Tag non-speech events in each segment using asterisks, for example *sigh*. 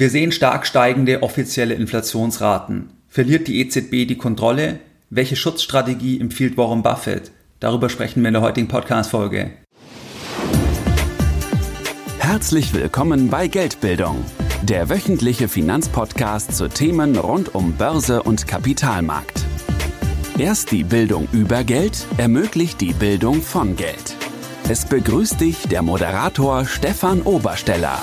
Wir sehen stark steigende offizielle Inflationsraten. Verliert die EZB die Kontrolle? Welche Schutzstrategie empfiehlt Warren Buffett? Darüber sprechen wir in der heutigen Podcast-Folge. Herzlich willkommen bei Geldbildung, der wöchentliche Finanzpodcast zu Themen rund um Börse und Kapitalmarkt. Erst die Bildung über Geld ermöglicht die Bildung von Geld. Es begrüßt dich der Moderator Stefan Obersteller.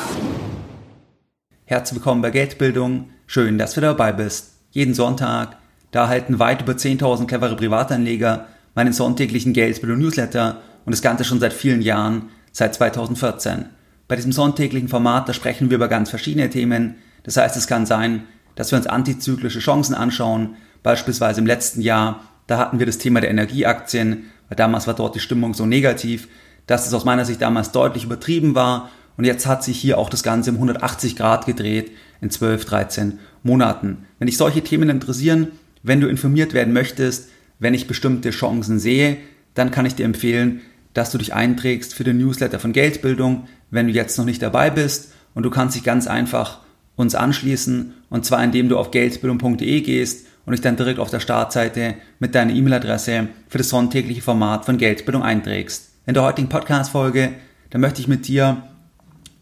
Herzlich willkommen bei Geldbildung. Schön, dass du dabei bist. Jeden Sonntag, da erhalten weit über 10.000 clevere Privatanleger meinen sonntäglichen Geldbildung Newsletter und das Ganze schon seit vielen Jahren, seit 2014. Bei diesem sonntäglichen Format, da sprechen wir über ganz verschiedene Themen. Das heißt, es kann sein, dass wir uns antizyklische Chancen anschauen. Beispielsweise im letzten Jahr, da hatten wir das Thema der Energieaktien, weil damals war dort die Stimmung so negativ, dass es aus meiner Sicht damals deutlich übertrieben war und jetzt hat sich hier auch das Ganze um 180 Grad gedreht in 12, 13 Monaten. Wenn dich solche Themen interessieren, wenn du informiert werden möchtest, wenn ich bestimmte Chancen sehe, dann kann ich dir empfehlen, dass du dich einträgst für den Newsletter von Geldbildung, wenn du jetzt noch nicht dabei bist. Und du kannst dich ganz einfach uns anschließen, und zwar indem du auf geldbildung.de gehst und dich dann direkt auf der Startseite mit deiner E-Mail-Adresse für das sonntägliche Format von Geldbildung einträgst. In der heutigen Podcast-Folge, da möchte ich mit dir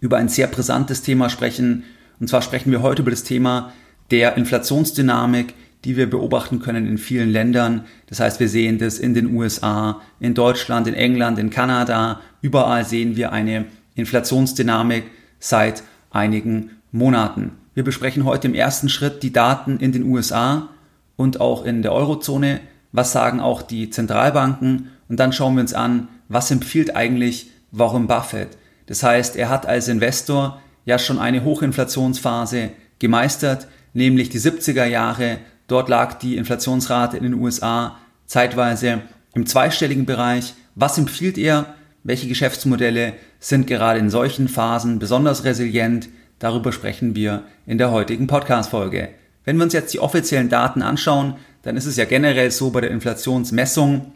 über ein sehr brisantes Thema sprechen. Und zwar sprechen wir heute über das Thema der Inflationsdynamik, die wir beobachten können in vielen Ländern. Das heißt, wir sehen das in den USA, in Deutschland, in England, in Kanada. Überall sehen wir eine Inflationsdynamik seit einigen Monaten. Wir besprechen heute im ersten Schritt die Daten in den USA und auch in der Eurozone. Was sagen auch die Zentralbanken? Und dann schauen wir uns an, was empfiehlt eigentlich Warren Buffett? Das heißt, er hat als Investor ja schon eine Hochinflationsphase gemeistert, nämlich die 70er Jahre. Dort lag die Inflationsrate in den USA zeitweise im zweistelligen Bereich. Was empfiehlt er? Welche Geschäftsmodelle sind gerade in solchen Phasen besonders resilient? Darüber sprechen wir in der heutigen Podcast-Folge. Wenn wir uns jetzt die offiziellen Daten anschauen, dann ist es ja generell so bei der Inflationsmessung,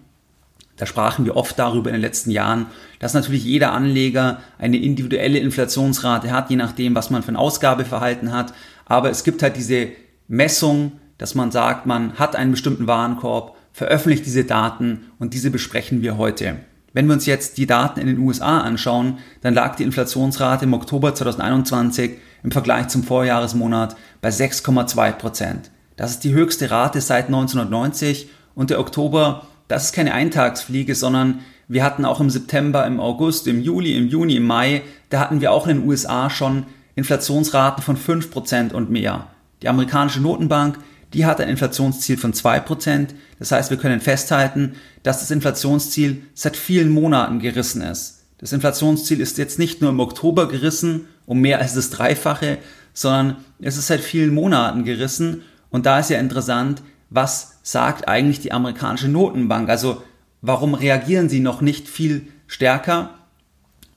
da sprachen wir oft darüber in den letzten Jahren, dass natürlich jeder Anleger eine individuelle Inflationsrate hat, je nachdem, was man für ein Ausgabeverhalten hat. Aber es gibt halt diese Messung, dass man sagt, man hat einen bestimmten Warenkorb, veröffentlicht diese Daten und diese besprechen wir heute. Wenn wir uns jetzt die Daten in den USA anschauen, dann lag die Inflationsrate im Oktober 2021 im Vergleich zum Vorjahresmonat bei 6,2 Prozent. Das ist die höchste Rate seit 1990 und der Oktober das ist keine Eintagsfliege, sondern wir hatten auch im September, im August, im Juli, im Juni, im Mai, da hatten wir auch in den USA schon Inflationsraten von 5% und mehr. Die amerikanische Notenbank, die hat ein Inflationsziel von 2%. Das heißt, wir können festhalten, dass das Inflationsziel seit vielen Monaten gerissen ist. Das Inflationsziel ist jetzt nicht nur im Oktober gerissen, um mehr als das Dreifache, sondern es ist seit vielen Monaten gerissen. Und da ist ja interessant, was sagt eigentlich die amerikanische Notenbank? Also warum reagieren sie noch nicht viel stärker?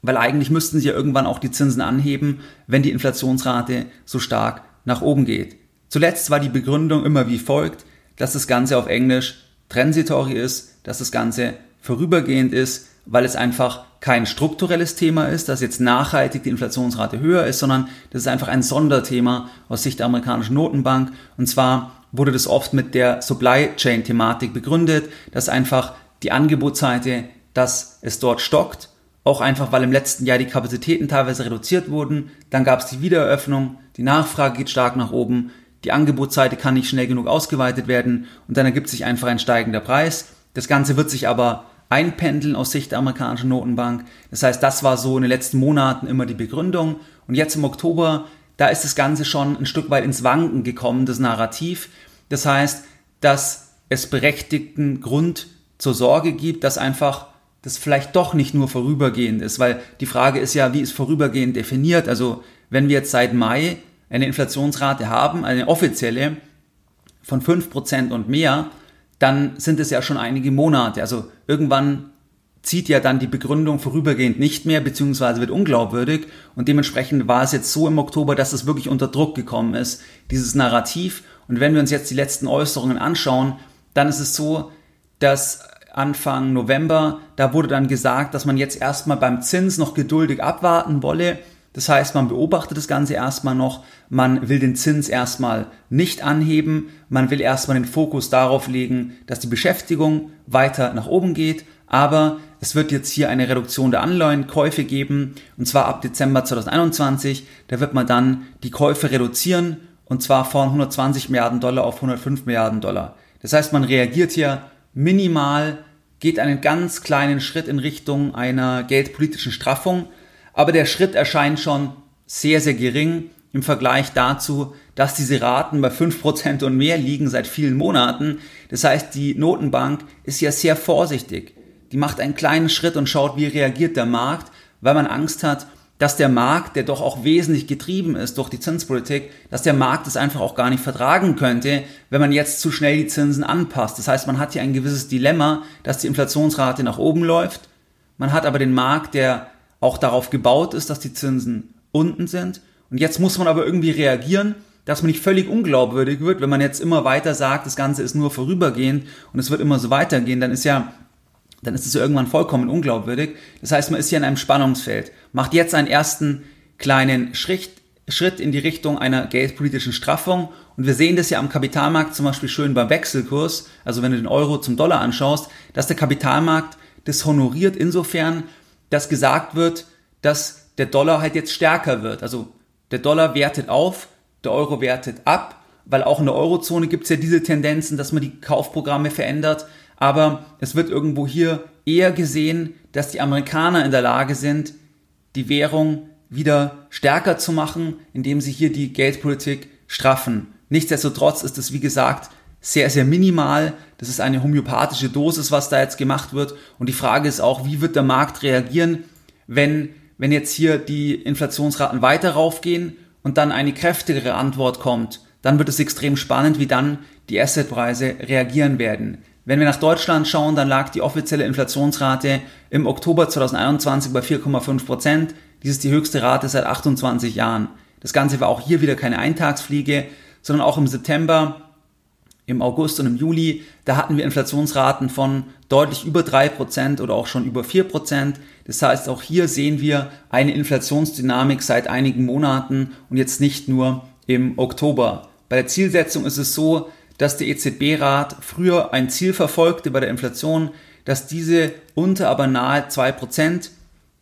Weil eigentlich müssten sie ja irgendwann auch die Zinsen anheben, wenn die Inflationsrate so stark nach oben geht. Zuletzt war die Begründung immer wie folgt, dass das Ganze auf Englisch transitory ist, dass das Ganze vorübergehend ist, weil es einfach kein strukturelles Thema ist, dass jetzt nachhaltig die Inflationsrate höher ist, sondern das ist einfach ein Sonderthema aus Sicht der amerikanischen Notenbank. Und zwar wurde das oft mit der Supply Chain Thematik begründet, dass einfach die Angebotsseite, dass es dort stockt, auch einfach, weil im letzten Jahr die Kapazitäten teilweise reduziert wurden, dann gab es die Wiedereröffnung, die Nachfrage geht stark nach oben, die Angebotsseite kann nicht schnell genug ausgeweitet werden und dann ergibt sich einfach ein steigender Preis. Das Ganze wird sich aber einpendeln aus Sicht der amerikanischen Notenbank. Das heißt, das war so in den letzten Monaten immer die Begründung. Und jetzt im Oktober da ist das Ganze schon ein Stück weit ins Wanken gekommen, das Narrativ. Das heißt, dass es berechtigten Grund zur Sorge gibt, dass einfach das vielleicht doch nicht nur vorübergehend ist, weil die Frage ist ja, wie ist vorübergehend definiert? Also wenn wir jetzt seit Mai eine Inflationsrate haben, eine offizielle von 5% und mehr, dann sind es ja schon einige Monate. Also irgendwann zieht ja dann die Begründung vorübergehend nicht mehr, beziehungsweise wird unglaubwürdig. Und dementsprechend war es jetzt so im Oktober, dass es wirklich unter Druck gekommen ist, dieses Narrativ. Und wenn wir uns jetzt die letzten Äußerungen anschauen, dann ist es so, dass Anfang November, da wurde dann gesagt, dass man jetzt erstmal beim Zins noch geduldig abwarten wolle, Das heißt, man beobachtet das Ganze erstmal noch, man will den Zins erstmal nicht anheben, man will erstmal den Fokus darauf legen, dass die Beschäftigung weiter nach oben geht, aber es wird jetzt hier eine Reduktion der Anleihenkäufe geben, und zwar ab Dezember 2021, da wird man dann die Käufe reduzieren, und zwar von 120 Milliarden Dollar auf 105 Milliarden Dollar. Das heißt, man reagiert hier minimal, geht einen ganz kleinen Schritt in Richtung einer geldpolitischen Straffung, aber der Schritt erscheint schon sehr, sehr gering im Vergleich dazu, dass diese Raten bei 5% und mehr liegen seit vielen Monaten. Das heißt, die Notenbank ist ja sehr vorsichtig. Die macht einen kleinen Schritt und schaut, wie reagiert der Markt, weil man Angst hat, dass der Markt, der doch auch wesentlich getrieben ist durch die Zinspolitik, dass der Markt es einfach auch gar nicht vertragen könnte, wenn man jetzt zu schnell die Zinsen anpasst. Das heißt, man hat hier ein gewisses Dilemma, dass die Inflationsrate nach oben läuft. Man hat aber den Markt, der auch darauf gebaut ist, dass die Zinsen unten sind. Und jetzt muss man aber irgendwie reagieren, dass man nicht völlig unglaubwürdig wird, wenn man jetzt immer weiter sagt, das Ganze ist nur vorübergehend und es wird immer so weitergehen, dann ist ja dann ist es ja irgendwann vollkommen unglaubwürdig. Das heißt, man ist hier in einem Spannungsfeld, macht jetzt einen ersten kleinen Schritt, Schritt in die Richtung einer geldpolitischen Straffung. Und wir sehen das ja am Kapitalmarkt zum Beispiel schön beim Wechselkurs, also wenn du den Euro zum Dollar anschaust, dass der Kapitalmarkt das honoriert insofern, dass gesagt wird, dass der Dollar halt jetzt stärker wird. Also der Dollar wertet auf, der Euro wertet ab, weil auch in der Eurozone gibt es ja diese Tendenzen, dass man die Kaufprogramme verändert. Aber es wird irgendwo hier eher gesehen, dass die Amerikaner in der Lage sind, die Währung wieder stärker zu machen, indem sie hier die Geldpolitik straffen. Nichtsdestotrotz ist es, wie gesagt, sehr, sehr minimal. Das ist eine homöopathische Dosis, was da jetzt gemacht wird. Und die Frage ist auch, wie wird der Markt reagieren, wenn, wenn jetzt hier die Inflationsraten weiter raufgehen und dann eine kräftigere Antwort kommt. Dann wird es extrem spannend, wie dann die Assetpreise reagieren werden. Wenn wir nach Deutschland schauen, dann lag die offizielle Inflationsrate im Oktober 2021 bei 4,5 Prozent. Dies ist die höchste Rate seit 28 Jahren. Das Ganze war auch hier wieder keine Eintagsfliege, sondern auch im September im August und im Juli, da hatten wir Inflationsraten von deutlich über 3% oder auch schon über 4%. Das heißt, auch hier sehen wir eine Inflationsdynamik seit einigen Monaten und jetzt nicht nur im Oktober. Bei der Zielsetzung ist es so, dass der EZB-Rat früher ein Ziel verfolgte bei der Inflation, dass diese unter aber nahe 2%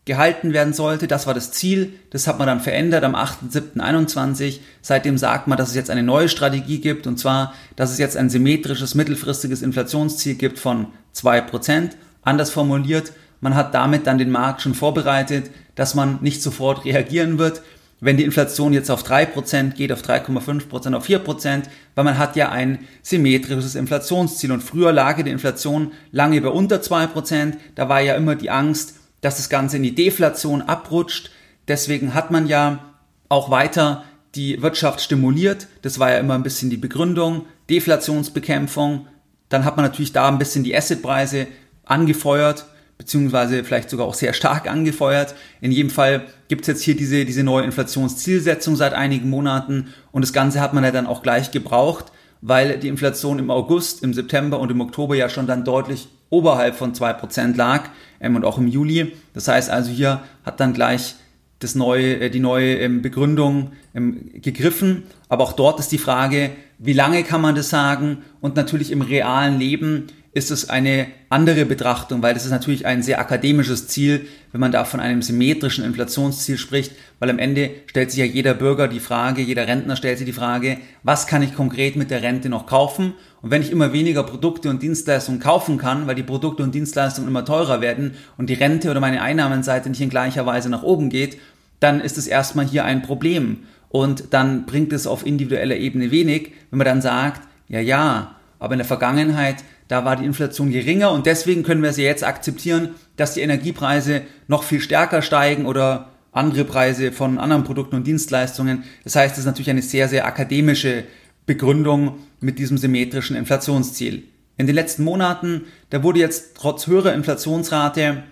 gehalten werden sollte. Das war das Ziel. Das hat man dann verändert am 8.7.21. Seitdem sagt man, dass es jetzt eine neue Strategie gibt und zwar, dass es jetzt ein symmetrisches mittelfristiges Inflationsziel gibt von 2%. Anders formuliert, man hat damit dann den Markt schon vorbereitet, dass man nicht sofort reagieren wird, wenn die Inflation jetzt auf 3% geht, auf 3,5%, auf 4%, weil man hat ja ein symmetrisches Inflationsziel und früher lag die Inflation lange bei unter 2%, da war ja immer die Angst, dass das Ganze in die Deflation abrutscht. Deswegen hat man ja auch weiter die Wirtschaft stimuliert. Das war ja immer ein bisschen die Begründung. Deflationsbekämpfung. Dann hat man natürlich da ein bisschen die Assetpreise angefeuert, beziehungsweise vielleicht sogar auch sehr stark angefeuert. In jedem Fall gibt es jetzt hier diese, diese neue Inflationszielsetzung seit einigen Monaten und das Ganze hat man ja dann auch gleich gebraucht, weil die Inflation im August, im September und im Oktober ja schon dann deutlich oberhalb von 2% lag ähm, und auch im Juli. Das heißt also hier hat dann gleich das neue, äh, die neue ähm, Begründung ähm, gegriffen. Aber auch dort ist die Frage, wie lange kann man das sagen? Und natürlich im realen Leben ist es eine andere Betrachtung, weil das ist natürlich ein sehr akademisches Ziel, wenn man da von einem symmetrischen Inflationsziel spricht, weil am Ende stellt sich ja jeder Bürger die Frage, jeder Rentner stellt sich die Frage, was kann ich konkret mit der Rente noch kaufen? Und wenn ich immer weniger Produkte und Dienstleistungen kaufen kann, weil die Produkte und Dienstleistungen immer teurer werden und die Rente oder meine Einnahmenseite nicht in gleicher Weise nach oben geht, dann ist es erstmal hier ein Problem. Und dann bringt es auf individueller Ebene wenig, wenn man dann sagt, ja, ja, aber in der Vergangenheit da war die Inflation geringer und deswegen können wir ja jetzt akzeptieren, dass die Energiepreise noch viel stärker steigen oder andere Preise von anderen Produkten und Dienstleistungen. Das heißt, es ist natürlich eine sehr, sehr akademische Begründung mit diesem symmetrischen Inflationsziel. In den letzten Monaten, da wurde jetzt trotz höherer Inflationsrate,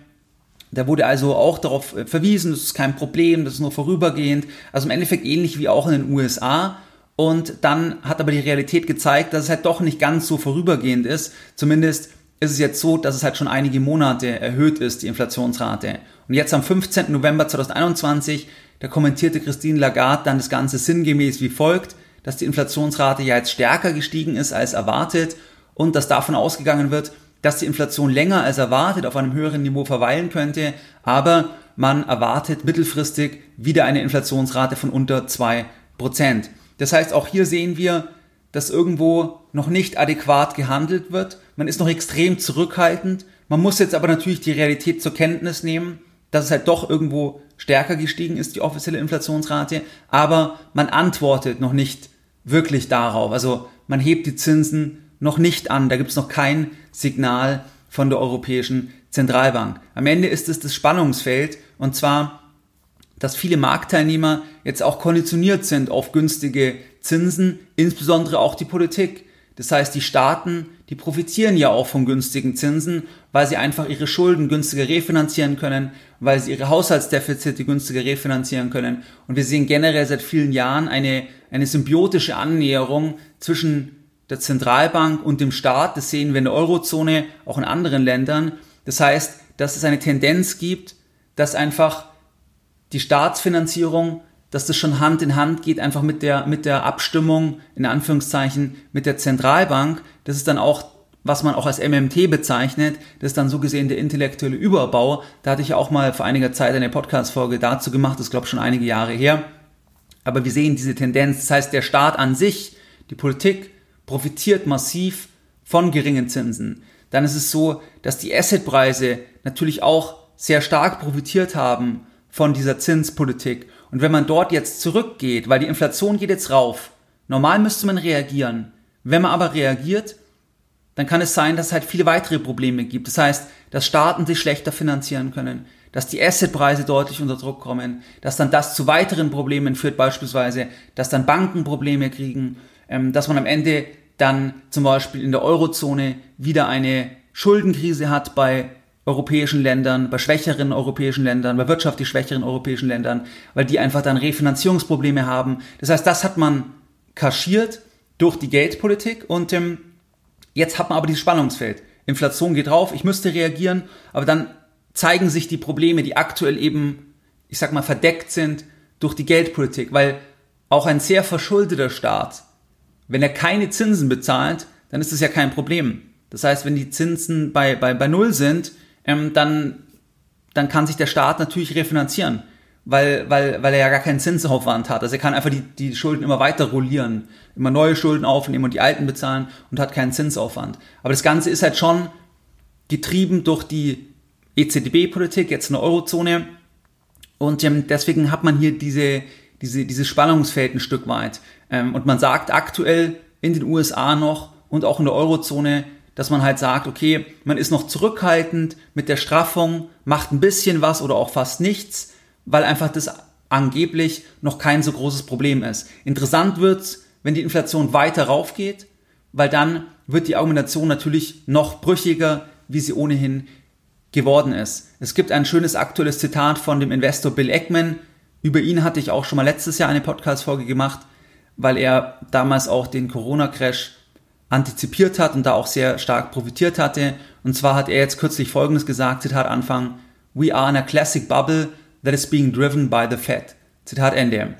da wurde also auch darauf verwiesen, das ist kein Problem, das ist nur vorübergehend. Also im Endeffekt ähnlich wie auch in den USA. Und dann hat aber die Realität gezeigt, dass es halt doch nicht ganz so vorübergehend ist. Zumindest ist es jetzt so, dass es halt schon einige Monate erhöht ist, die Inflationsrate. Und jetzt am 15. November 2021, Da kommentierte Christine Lagarde dann das Ganze sinngemäß wie folgt, dass die Inflationsrate ja jetzt stärker gestiegen ist als erwartet und dass davon ausgegangen wird, dass die Inflation länger als erwartet auf einem höheren Niveau verweilen könnte, aber man erwartet mittelfristig wieder eine Inflationsrate von unter 2%. Das heißt, auch hier sehen wir, dass irgendwo noch nicht adäquat gehandelt wird. Man ist noch extrem zurückhaltend. Man muss jetzt aber natürlich die Realität zur Kenntnis nehmen, dass es halt doch irgendwo stärker gestiegen ist, die offizielle Inflationsrate. Aber man antwortet noch nicht wirklich darauf. Also man hebt die Zinsen noch nicht an. Da gibt es noch kein Signal von der Europäischen Zentralbank. Am Ende ist es das Spannungsfeld und zwar, dass viele Marktteilnehmer jetzt auch konditioniert sind auf günstige Zinsen, insbesondere auch die Politik. Das heißt, die Staaten, die profitieren ja auch von günstigen Zinsen, weil sie einfach ihre Schulden günstiger refinanzieren können, weil sie ihre Haushaltsdefizite günstiger refinanzieren können. Und wir sehen generell seit vielen Jahren eine, eine symbiotische Annäherung zwischen der Zentralbank und dem Staat. Das sehen wir in der Eurozone, auch in anderen Ländern. Das heißt, dass es eine Tendenz gibt, dass einfach die Staatsfinanzierung, dass das schon Hand in Hand geht, einfach mit der, mit der Abstimmung, in Anführungszeichen, mit der Zentralbank. Das ist dann auch, was man auch als MMT bezeichnet. Das ist dann so gesehen der intellektuelle Überbau. Da hatte ich auch mal vor einiger Zeit eine Podcast-Folge dazu gemacht. Das glaube ich, schon einige Jahre her. Aber wir sehen diese Tendenz. Das heißt, der Staat an sich, die Politik, profitiert massiv von geringen Zinsen. Dann ist es so, dass die Assetpreise natürlich auch sehr stark profitiert haben von dieser Zinspolitik. Und wenn man dort jetzt zurückgeht, weil die Inflation geht jetzt rauf, normal müsste man reagieren. Wenn man aber reagiert, dann kann es sein, dass es halt viele weitere Probleme gibt. Das heißt, dass Staaten sich schlechter finanzieren können, dass die Assetpreise deutlich unter Druck kommen, dass dann das zu weiteren Problemen führt, beispielsweise, dass dann Banken Probleme kriegen, ähm, dass man am Ende dann zum Beispiel in der Eurozone wieder eine Schuldenkrise hat bei europäischen Ländern, bei schwächeren europäischen Ländern, bei wirtschaftlich schwächeren europäischen Ländern, weil die einfach dann Refinanzierungsprobleme haben. Das heißt, das hat man kaschiert durch die Geldpolitik und ähm, jetzt hat man aber dieses Spannungsfeld. Inflation geht rauf, ich müsste reagieren, aber dann zeigen sich die Probleme, die aktuell eben, ich sag mal, verdeckt sind durch die Geldpolitik, weil auch ein sehr verschuldeter Staat wenn er keine Zinsen bezahlt, dann ist das ja kein Problem. Das heißt, wenn die Zinsen bei, bei, bei Null sind, ähm, dann, dann kann sich der Staat natürlich refinanzieren, weil, weil, weil er ja gar keinen Zinsaufwand hat. Also er kann einfach die, die Schulden immer weiter rollieren, immer neue Schulden aufnehmen und die alten bezahlen und hat keinen Zinsaufwand. Aber das Ganze ist halt schon getrieben durch die EZB-Politik, jetzt in der Eurozone. Und ähm, deswegen hat man hier diese, diese, dieses Spannungsfeld ein Stück weit. Ähm, und man sagt aktuell in den USA noch und auch in der Eurozone, dass man halt sagt, okay, man ist noch zurückhaltend mit der Straffung, macht ein bisschen was oder auch fast nichts, weil einfach das angeblich noch kein so großes Problem ist. Interessant wird's, wenn die Inflation weiter raufgeht, weil dann wird die Argumentation natürlich noch brüchiger, wie sie ohnehin geworden ist. Es gibt ein schönes aktuelles Zitat von dem Investor Bill Eckman. Über ihn hatte ich auch schon mal letztes Jahr eine Podcast-Folge gemacht weil er damals auch den Corona-Crash antizipiert hat und da auch sehr stark profitiert hatte. Und zwar hat er jetzt kürzlich Folgendes gesagt, Zitat Anfang, We are in a classic bubble that is being driven by the Fed. Zitat Ende.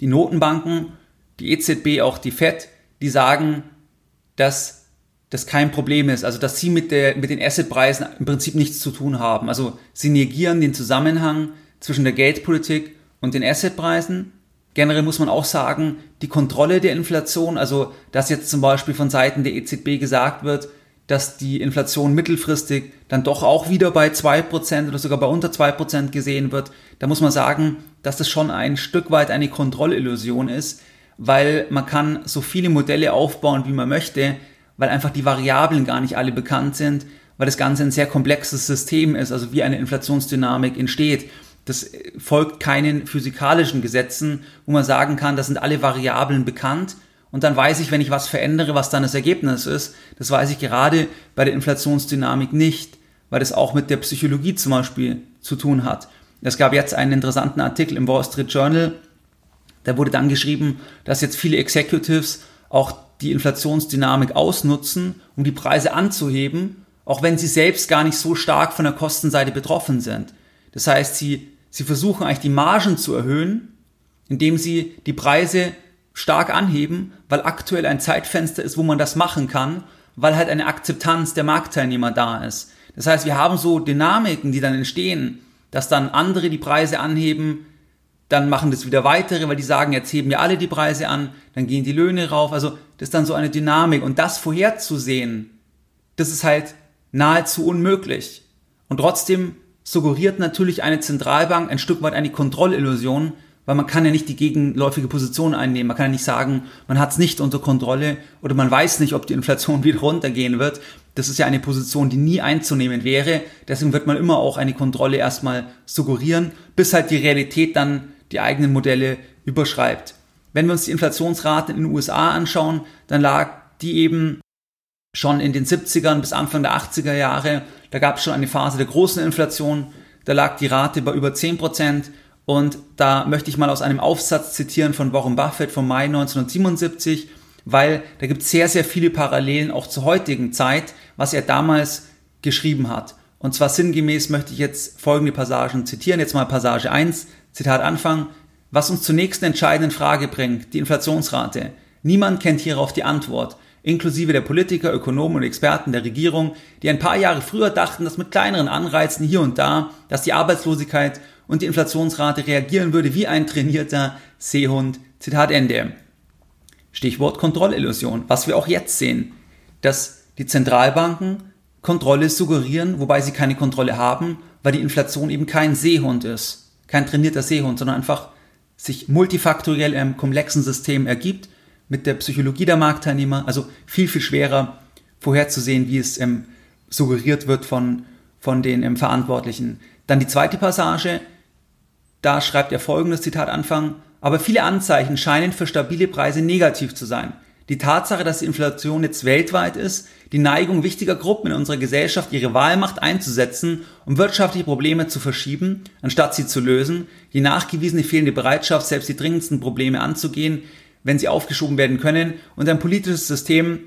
Die Notenbanken, die EZB, auch die Fed, die sagen, dass das kein Problem ist, also dass sie mit, der, mit den Assetpreisen im Prinzip nichts zu tun haben. Also sie negieren den Zusammenhang zwischen der Geldpolitik und den Assetpreisen Generell muss man auch sagen, die Kontrolle der Inflation, also dass jetzt zum Beispiel von Seiten der EZB gesagt wird, dass die Inflation mittelfristig dann doch auch wieder bei zwei Prozent oder sogar bei unter zwei Prozent gesehen wird, da muss man sagen, dass das schon ein Stück weit eine Kontrollillusion ist, weil man kann so viele Modelle aufbauen, wie man möchte, weil einfach die Variablen gar nicht alle bekannt sind, weil das Ganze ein sehr komplexes System ist, also wie eine Inflationsdynamik entsteht. Das folgt keinen physikalischen Gesetzen, wo man sagen kann, das sind alle Variablen bekannt und dann weiß ich, wenn ich was verändere, was dann das Ergebnis ist. Das weiß ich gerade bei der Inflationsdynamik nicht, weil das auch mit der Psychologie zum Beispiel zu tun hat. Es gab jetzt einen interessanten Artikel im Wall Street Journal, da wurde dann geschrieben, dass jetzt viele Executives auch die Inflationsdynamik ausnutzen, um die Preise anzuheben, auch wenn sie selbst gar nicht so stark von der Kostenseite betroffen sind. Das heißt, sie, sie versuchen eigentlich die Margen zu erhöhen, indem sie die Preise stark anheben, weil aktuell ein Zeitfenster ist, wo man das machen kann, weil halt eine Akzeptanz der Marktteilnehmer da ist. Das heißt, wir haben so Dynamiken, die dann entstehen, dass dann andere die Preise anheben, dann machen das wieder weitere, weil die sagen, jetzt heben wir alle die Preise an, dann gehen die Löhne rauf. Also das ist dann so eine Dynamik. Und das vorherzusehen, das ist halt nahezu unmöglich. Und trotzdem suggeriert natürlich eine Zentralbank ein Stück weit eine Kontrollillusion, weil man kann ja nicht die gegenläufige Position einnehmen. Man kann ja nicht sagen, man hat es nicht unter Kontrolle oder man weiß nicht, ob die Inflation *laughs* wieder runtergehen wird. Das ist ja eine Position, die nie einzunehmen wäre. Deswegen wird man immer auch eine Kontrolle erstmal suggerieren, bis halt die Realität dann die eigenen Modelle überschreibt. Wenn wir uns die Inflationsrate in den USA anschauen, dann lag die eben schon in den 70ern bis Anfang der 80er Jahre. Da gab es schon eine Phase der großen Inflation. Da lag die Rate bei über 10 Prozent. Und da möchte ich mal aus einem Aufsatz zitieren von Warren Buffett vom Mai 1977, weil da gibt es sehr, sehr viele Parallelen auch zur heutigen Zeit, was er damals geschrieben hat. Und zwar sinngemäß möchte ich jetzt folgende Passagen zitieren. Jetzt mal Passage 1, Zitat Anfang. Was uns zur nächsten entscheidenden Frage bringt, die Inflationsrate. Niemand kennt hierauf die Antwort inklusive der Politiker, Ökonomen und Experten der Regierung, die ein paar Jahre früher dachten, dass mit kleineren Anreizen hier und da, dass die Arbeitslosigkeit und die Inflationsrate reagieren würde wie ein trainierter Seehund. Zitat Ende. Stichwort Kontrollillusion, was wir auch jetzt sehen, dass die Zentralbanken Kontrolle suggerieren, wobei sie keine Kontrolle haben, weil die Inflation eben kein Seehund ist, kein trainierter Seehund, sondern einfach sich multifaktoriell im komplexen System ergibt mit der Psychologie der Marktteilnehmer, also viel, viel schwerer vorherzusehen, wie es ähm, suggeriert wird von, von den ähm, Verantwortlichen. Dann die zweite Passage, da schreibt er folgendes Zitat Anfang, aber viele Anzeichen scheinen für stabile Preise negativ zu sein. Die Tatsache, dass die Inflation jetzt weltweit ist, die Neigung wichtiger Gruppen in unserer Gesellschaft, ihre Wahlmacht einzusetzen, um wirtschaftliche Probleme zu verschieben, anstatt sie zu lösen, die nachgewiesene fehlende Bereitschaft, selbst die dringendsten Probleme anzugehen, wenn sie aufgeschoben werden können und ein politisches System,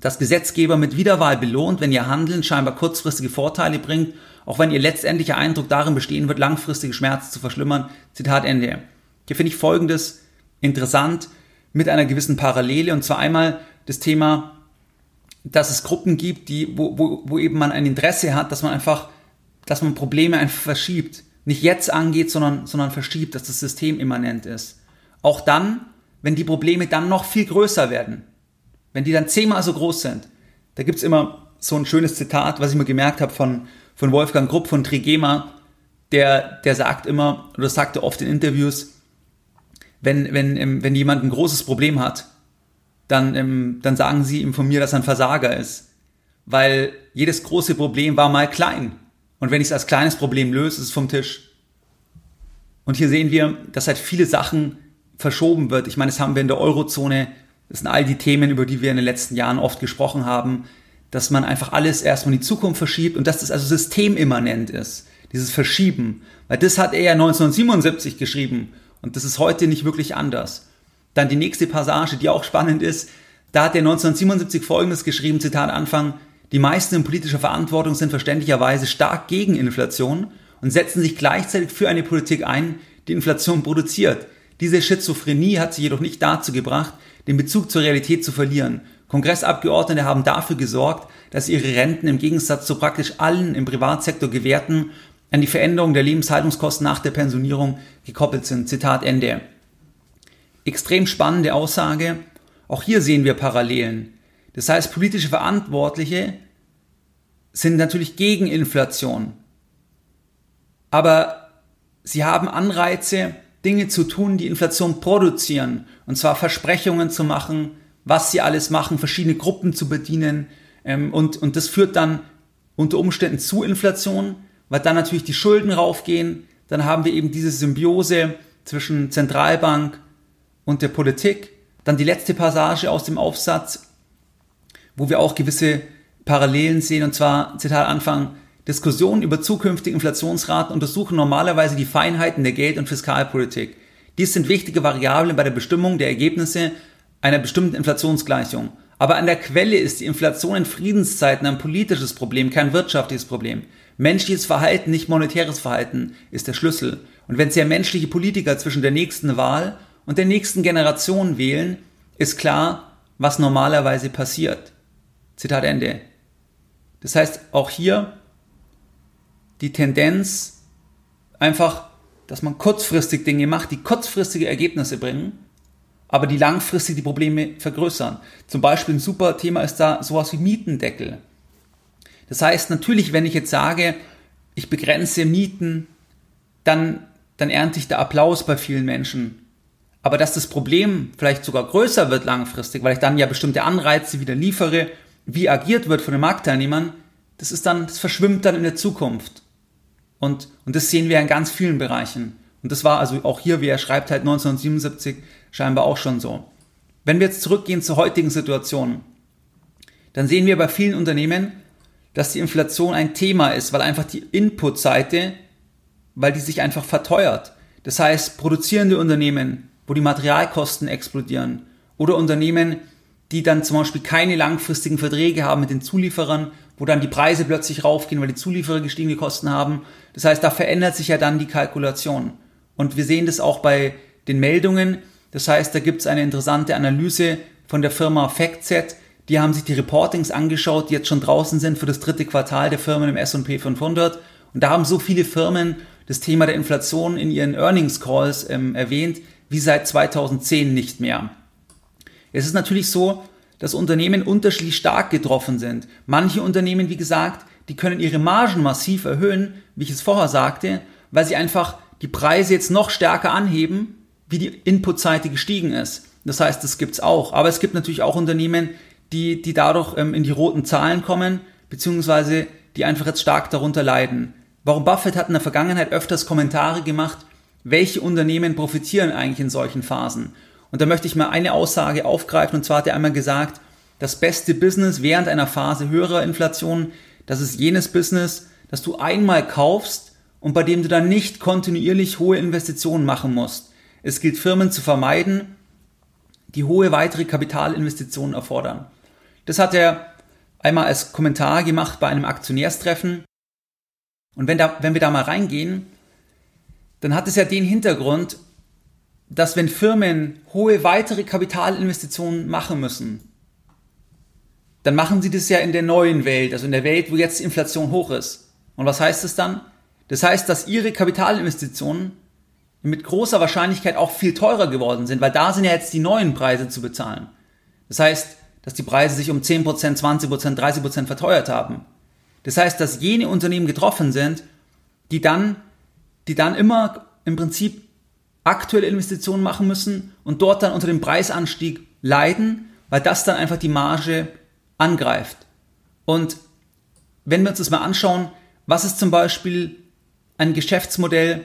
das Gesetzgeber mit Wiederwahl belohnt, wenn ihr Handeln scheinbar kurzfristige Vorteile bringt, auch wenn ihr letztendlicher Eindruck darin bestehen wird, langfristige Schmerzen zu verschlimmern. Zitat Ende. Hier finde ich Folgendes interessant mit einer gewissen Parallele und zwar einmal das Thema, dass es Gruppen gibt, die, wo, wo, wo eben man ein Interesse hat, dass man einfach, dass man Probleme einfach verschiebt. Nicht jetzt angeht, sondern, sondern verschiebt, dass das System immanent ist. Auch dann, wenn die Probleme dann noch viel größer werden, wenn die dann zehnmal so groß sind, da gibt's immer so ein schönes Zitat, was ich mir gemerkt habe von, von Wolfgang Grupp von Trigema, der, der sagt immer, oder sagte oft in Interviews, wenn, wenn, ähm, wenn jemand ein großes Problem hat, dann, ähm, dann sagen sie ihm von mir, dass er ein Versager ist. Weil jedes große Problem war mal klein. Und wenn ich es als kleines Problem löse, ist es vom Tisch. Und hier sehen wir, dass halt viele Sachen verschoben wird. Ich meine, das haben wir in der Eurozone. Das sind all die Themen, über die wir in den letzten Jahren oft gesprochen haben, dass man einfach alles erstmal in die Zukunft verschiebt und dass das also systemimmanent ist. Dieses Verschieben. Weil das hat er ja 1977 geschrieben und das ist heute nicht wirklich anders. Dann die nächste Passage, die auch spannend ist. Da hat er 1977 folgendes geschrieben, Zitat Anfang, die meisten in politischer Verantwortung sind verständlicherweise stark gegen Inflation und setzen sich gleichzeitig für eine Politik ein, die Inflation produziert. Diese Schizophrenie hat sie jedoch nicht dazu gebracht, den Bezug zur Realität zu verlieren. Kongressabgeordnete haben dafür gesorgt, dass ihre Renten im Gegensatz zu praktisch allen im Privatsektor gewährten an die Veränderung der Lebenshaltungskosten nach der Pensionierung gekoppelt sind. Zitat Ende. Extrem spannende Aussage. Auch hier sehen wir Parallelen. Das heißt, politische Verantwortliche sind natürlich gegen Inflation. Aber sie haben Anreize, Dinge zu tun, die Inflation produzieren. Und zwar Versprechungen zu machen, was sie alles machen, verschiedene Gruppen zu bedienen. Ähm, und, und das führt dann unter Umständen zu Inflation, weil dann natürlich die Schulden raufgehen. Dann haben wir eben diese Symbiose zwischen Zentralbank und der Politik. Dann die letzte Passage aus dem Aufsatz, wo wir auch gewisse Parallelen sehen. Und zwar, Zitat Anfang, Diskussionen über zukünftige Inflationsraten untersuchen normalerweise die Feinheiten der Geld- und Fiskalpolitik. Dies sind wichtige Variablen bei der Bestimmung der Ergebnisse einer bestimmten Inflationsgleichung. Aber an der Quelle ist die Inflation in Friedenszeiten ein politisches Problem, kein wirtschaftliches Problem. Menschliches Verhalten, nicht monetäres Verhalten ist der Schlüssel. Und wenn sehr menschliche Politiker zwischen der nächsten Wahl und der nächsten Generation wählen, ist klar, was normalerweise passiert. Zitat Ende. Das heißt, auch hier die Tendenz einfach, dass man kurzfristig Dinge macht, die kurzfristige Ergebnisse bringen aber die langfristig die Probleme vergrößern. Zum Beispiel ein super Thema ist da sowas wie Mietendeckel. Das heißt, natürlich, wenn ich jetzt sage, ich begrenze Mieten, dann, dann ernte ich da Applaus bei vielen Menschen. Aber dass das Problem vielleicht sogar größer wird langfristig, weil ich dann ja bestimmte Anreize wieder liefere, wie agiert wird von den Marktteilnehmern, das ist dann, das verschwimmt dann in der Zukunft. Und, und das sehen wir in ganz vielen Bereichen. Und das war also auch hier, wie er schreibt, halt 1977 scheinbar auch schon so. Wenn wir jetzt zurückgehen zur heutigen Situation, dann sehen wir bei vielen Unternehmen, dass die Inflation ein Thema ist, weil einfach die Input-Seite, weil die sich einfach verteuert. Das heißt, produzierende Unternehmen, wo die Materialkosten explodieren oder Unternehmen, die dann zum Beispiel keine langfristigen Verträge haben mit den Zulieferern, wo dann die Preise plötzlich raufgehen, weil die Zulieferer gestiegene Kosten haben. Das heißt, da verändert sich ja dann die Kalkulation. Und wir sehen das auch bei den Meldungen, das heißt, da gibt es eine interessante Analyse von der Firma FactSet. Die haben sich die Reportings angeschaut, die jetzt schon draußen sind für das dritte Quartal der Firmen im S&P 500. Und da haben so viele Firmen das Thema der Inflation in ihren Earnings Calls ähm, erwähnt, wie seit 2010 nicht mehr. Es ist natürlich so, dass Unternehmen unterschiedlich stark getroffen sind. Manche Unternehmen, wie gesagt, die können ihre Margen massiv erhöhen, wie ich es vorher sagte, weil sie einfach die Preise jetzt noch stärker anheben wie die Inputseite gestiegen ist. Das heißt, das gibt's auch. Aber es gibt natürlich auch Unternehmen, die, die dadurch ähm, in die roten Zahlen kommen, beziehungsweise die einfach jetzt stark darunter leiden. Warum Buffett hat in der Vergangenheit öfters Kommentare gemacht, welche Unternehmen profitieren eigentlich in solchen Phasen. Und da möchte ich mal eine Aussage aufgreifen, und zwar hat er einmal gesagt, das beste Business während einer Phase höherer Inflation, das ist jenes Business, das du einmal kaufst und bei dem du dann nicht kontinuierlich hohe Investitionen machen musst. Es gilt Firmen zu vermeiden, die hohe weitere Kapitalinvestitionen erfordern. Das hat er einmal als Kommentar gemacht bei einem Aktionärstreffen. Und wenn, da, wenn wir da mal reingehen, dann hat es ja den Hintergrund, dass wenn Firmen hohe weitere Kapitalinvestitionen machen müssen, dann machen sie das ja in der neuen Welt, also in der Welt, wo jetzt die Inflation hoch ist. Und was heißt das dann? Das heißt, dass ihre Kapitalinvestitionen mit großer Wahrscheinlichkeit auch viel teurer geworden sind, weil da sind ja jetzt die neuen Preise zu bezahlen. Das heißt, dass die Preise sich um 10%, 20%, 30% verteuert haben. Das heißt, dass jene Unternehmen getroffen sind, die dann, die dann immer im Prinzip aktuelle Investitionen machen müssen und dort dann unter dem Preisanstieg leiden, weil das dann einfach die Marge angreift. Und wenn wir uns das mal anschauen, was ist zum Beispiel ein Geschäftsmodell,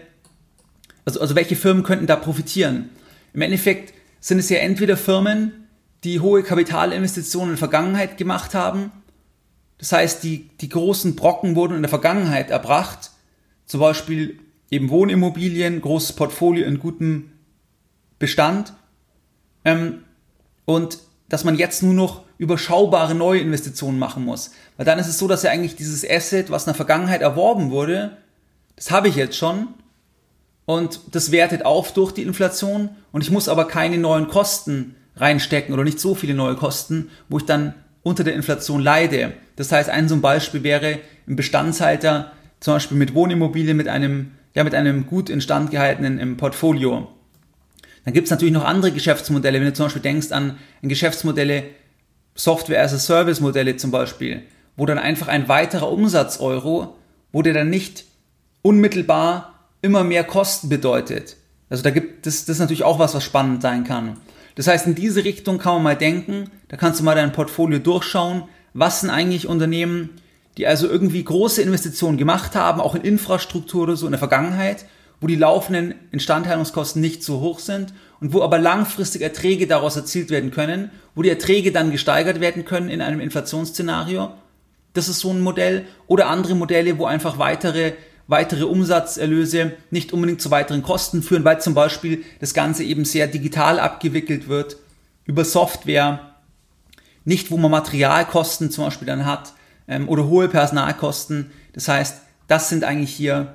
also, also welche Firmen könnten da profitieren? Im Endeffekt sind es ja entweder Firmen, die hohe Kapitalinvestitionen in der Vergangenheit gemacht haben. Das heißt, die, die großen Brocken wurden in der Vergangenheit erbracht. Zum Beispiel eben Wohnimmobilien, großes Portfolio in gutem Bestand. Ähm, und dass man jetzt nur noch überschaubare neue Investitionen machen muss. Weil dann ist es so, dass ja eigentlich dieses Asset, was in der Vergangenheit erworben wurde, das habe ich jetzt schon und das wertet auf durch die Inflation und ich muss aber keine neuen Kosten reinstecken oder nicht so viele neue Kosten, wo ich dann unter der Inflation leide. Das heißt, ein so ein Beispiel wäre im Bestandshalter, zum Beispiel mit Wohnimmobilien, mit einem, ja, mit einem gut instand gehaltenen im Portfolio. Dann gibt es natürlich noch andere Geschäftsmodelle, wenn du zum Beispiel denkst an, Geschäftsmodelle, Software as a Service Modelle zum Beispiel, wo dann einfach ein weiterer Umsatz-Euro, wo der dann nicht unmittelbar immer mehr Kosten bedeutet. Also da gibt es, das ist natürlich auch was, was spannend sein kann. Das heißt, in diese Richtung kann man mal denken, da kannst du mal dein Portfolio durchschauen, was sind eigentlich Unternehmen, die also irgendwie große Investitionen gemacht haben, auch in Infrastruktur oder so in der Vergangenheit, wo die laufenden Instandhaltungskosten nicht so hoch sind und wo aber langfristig Erträge daraus erzielt werden können, wo die Erträge dann gesteigert werden können in einem Inflationsszenario. Das ist so ein Modell. Oder andere Modelle, wo einfach weitere weitere Umsatzerlöse nicht unbedingt zu weiteren Kosten führen, weil zum Beispiel das Ganze eben sehr digital abgewickelt wird über Software, nicht wo man Materialkosten zum Beispiel dann hat ähm, oder hohe Personalkosten. Das heißt, das sind eigentlich hier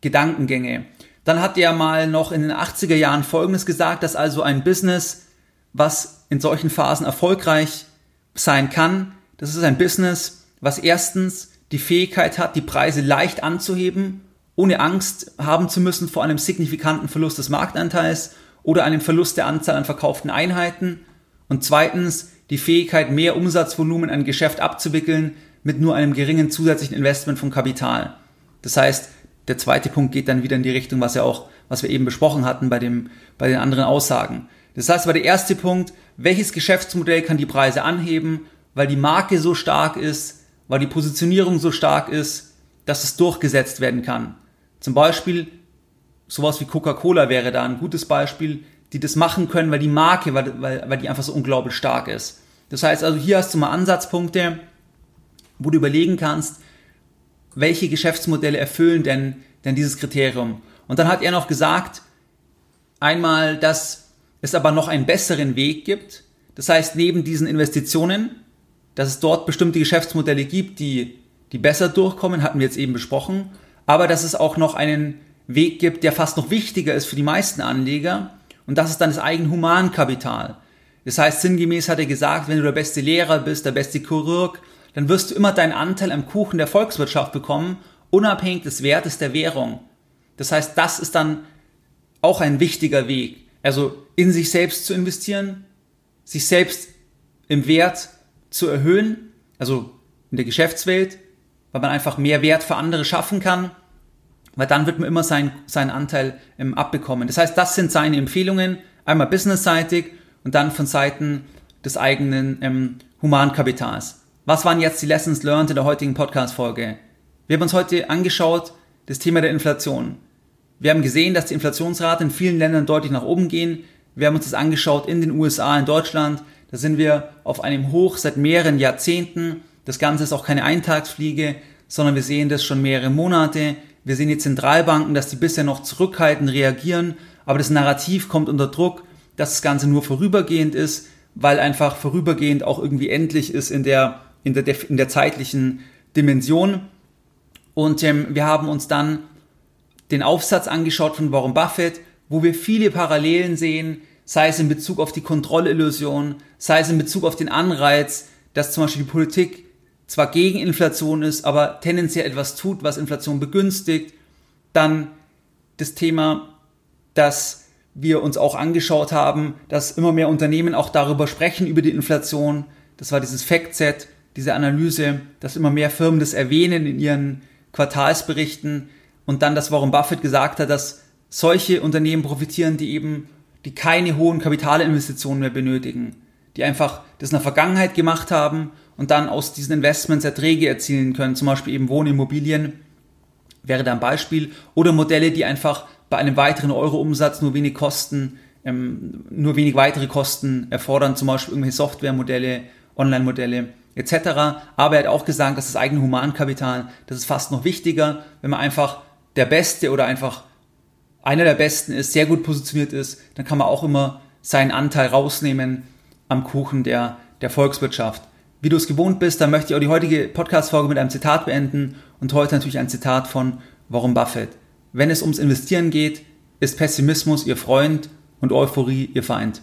Gedankengänge. Dann hat er mal noch in den 80er Jahren Folgendes gesagt, dass also ein Business, was in solchen Phasen erfolgreich sein kann, das ist ein Business, was erstens die Fähigkeit hat, die Preise leicht anzuheben, ohne Angst haben zu müssen vor einem signifikanten Verlust des Marktanteils oder einem Verlust der Anzahl an verkauften Einheiten. Und zweitens die Fähigkeit, mehr Umsatzvolumen an Geschäft abzuwickeln mit nur einem geringen zusätzlichen Investment von Kapital. Das heißt, der zweite Punkt geht dann wieder in die Richtung, was ja auch, was wir eben besprochen hatten bei dem, bei den anderen Aussagen. Das heißt, war der erste Punkt, welches Geschäftsmodell kann die Preise anheben, weil die Marke so stark ist, weil die Positionierung so stark ist, dass es durchgesetzt werden kann. Zum Beispiel sowas wie Coca-Cola wäre da ein gutes Beispiel, die das machen können, weil die Marke, weil, weil, weil die einfach so unglaublich stark ist. Das heißt also, hier hast du mal Ansatzpunkte, wo du überlegen kannst, welche Geschäftsmodelle erfüllen denn, denn dieses Kriterium. Und dann hat er noch gesagt, einmal, dass es aber noch einen besseren Weg gibt. Das heißt, neben diesen Investitionen, dass es dort bestimmte Geschäftsmodelle gibt, die, die besser durchkommen, hatten wir jetzt eben besprochen, aber dass es auch noch einen Weg gibt, der fast noch wichtiger ist für die meisten Anleger, und das ist dann das Eigenhumankapital. Das heißt, sinngemäß hat er gesagt, wenn du der beste Lehrer bist, der beste Chirurg, dann wirst du immer deinen Anteil am Kuchen der Volkswirtschaft bekommen, unabhängig des Wertes der Währung. Das heißt, das ist dann auch ein wichtiger Weg. Also in sich selbst zu investieren, sich selbst im Wert zu erhöhen, also in der Geschäftswelt, weil man einfach mehr Wert für andere schaffen kann, weil dann wird man immer sein, seinen Anteil ähm, abbekommen. Das heißt, das sind seine Empfehlungen, einmal businessseitig und dann von Seiten des eigenen ähm, Humankapitals. Was waren jetzt die Lessons learned in der heutigen Podcast-Folge? Wir haben uns heute angeschaut, das Thema der Inflation. Wir haben gesehen, dass die Inflationsrate in vielen Ländern deutlich nach oben gehen. Wir haben uns das angeschaut in den USA, in Deutschland. Da sind wir auf einem Hoch seit mehreren Jahrzehnten. Das Ganze ist auch keine Eintagsfliege, sondern wir sehen das schon mehrere Monate. Wir sehen die Zentralbanken, dass die bisher noch zurückhaltend reagieren, aber das Narrativ kommt unter Druck, dass das Ganze nur vorübergehend ist, weil einfach vorübergehend auch irgendwie endlich ist in der in der, in der zeitlichen Dimension. Und ähm, wir haben uns dann den Aufsatz angeschaut von Warren Buffett, wo wir viele Parallelen sehen, sei es in Bezug auf die Kontrollillusion, sei es in Bezug auf den Anreiz, dass zum Beispiel die Politik zwar gegen Inflation ist, aber tendenziell etwas tut, was Inflation begünstigt. Dann das Thema, dass wir uns auch angeschaut haben, dass immer mehr Unternehmen auch darüber sprechen, über die Inflation. Das war dieses Fact-Set diese Analyse, dass immer mehr Firmen das erwähnen in ihren Quartalsberichten und dann, dass Warren Buffett gesagt hat, dass solche Unternehmen profitieren, die eben, die keine hohen Kapitalinvestitionen mehr benötigen, die einfach das in der Vergangenheit gemacht haben und dann aus diesen Investments Erträge erzielen können, zum Beispiel eben Wohnimmobilien, wäre da ein Beispiel, oder Modelle, die einfach bei einem weiteren Euro-Umsatz nur wenig Kosten, ähm, nur wenig weitere Kosten erfordern, zum Beispiel irgendwelche Softwaremodelle, Online-Modelle etc. Aber er hat auch gesagt, dass das eigene Humankapital, das ist fast noch wichtiger, wenn man einfach der Beste oder einfach einer der Besten ist, sehr gut positioniert ist, dann kann man auch immer seinen Anteil rausnehmen am Kuchen der, der Volkswirtschaft. Wie du es gewohnt bist, dann möchte ich auch die heutige Podcast-Folge mit einem Zitat beenden und heute natürlich ein Zitat von Warren Buffett. Wenn es ums Investieren geht, ist Pessimismus ihr Freund und Euphorie ihr Feind.